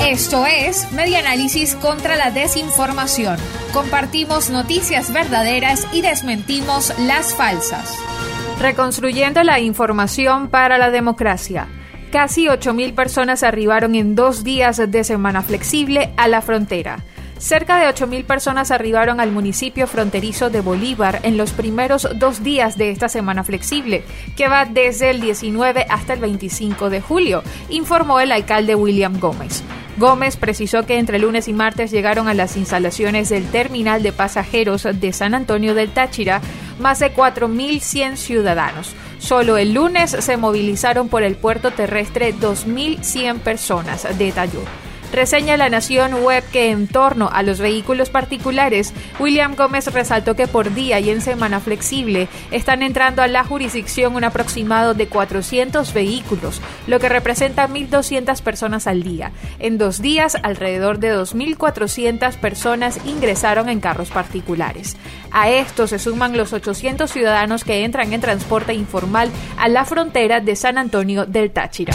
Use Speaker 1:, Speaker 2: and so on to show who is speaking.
Speaker 1: Esto es Media Análisis contra la Desinformación. Compartimos noticias verdaderas y desmentimos las falsas. Reconstruyendo la información para la democracia. Casi 8.000 personas arribaron en dos días de semana flexible a la frontera. Cerca de 8.000 personas arribaron al municipio fronterizo de Bolívar en los primeros dos días de esta semana flexible, que va desde el 19 hasta el 25 de julio, informó el alcalde William Gómez. Gómez precisó que entre lunes y martes llegaron a las instalaciones del terminal de pasajeros de San Antonio del Táchira más de 4.100 ciudadanos. Solo el lunes se movilizaron por el puerto terrestre 2.100 personas, detalló. Reseña La Nación Web que en torno a los vehículos particulares, William Gómez resaltó que por día y en semana flexible están entrando a la jurisdicción un aproximado de 400 vehículos, lo que representa 1.200 personas al día. En dos días, alrededor de 2.400 personas ingresaron en carros particulares. A esto se suman los 800 ciudadanos que entran en transporte informal a la frontera de San Antonio del Táchira.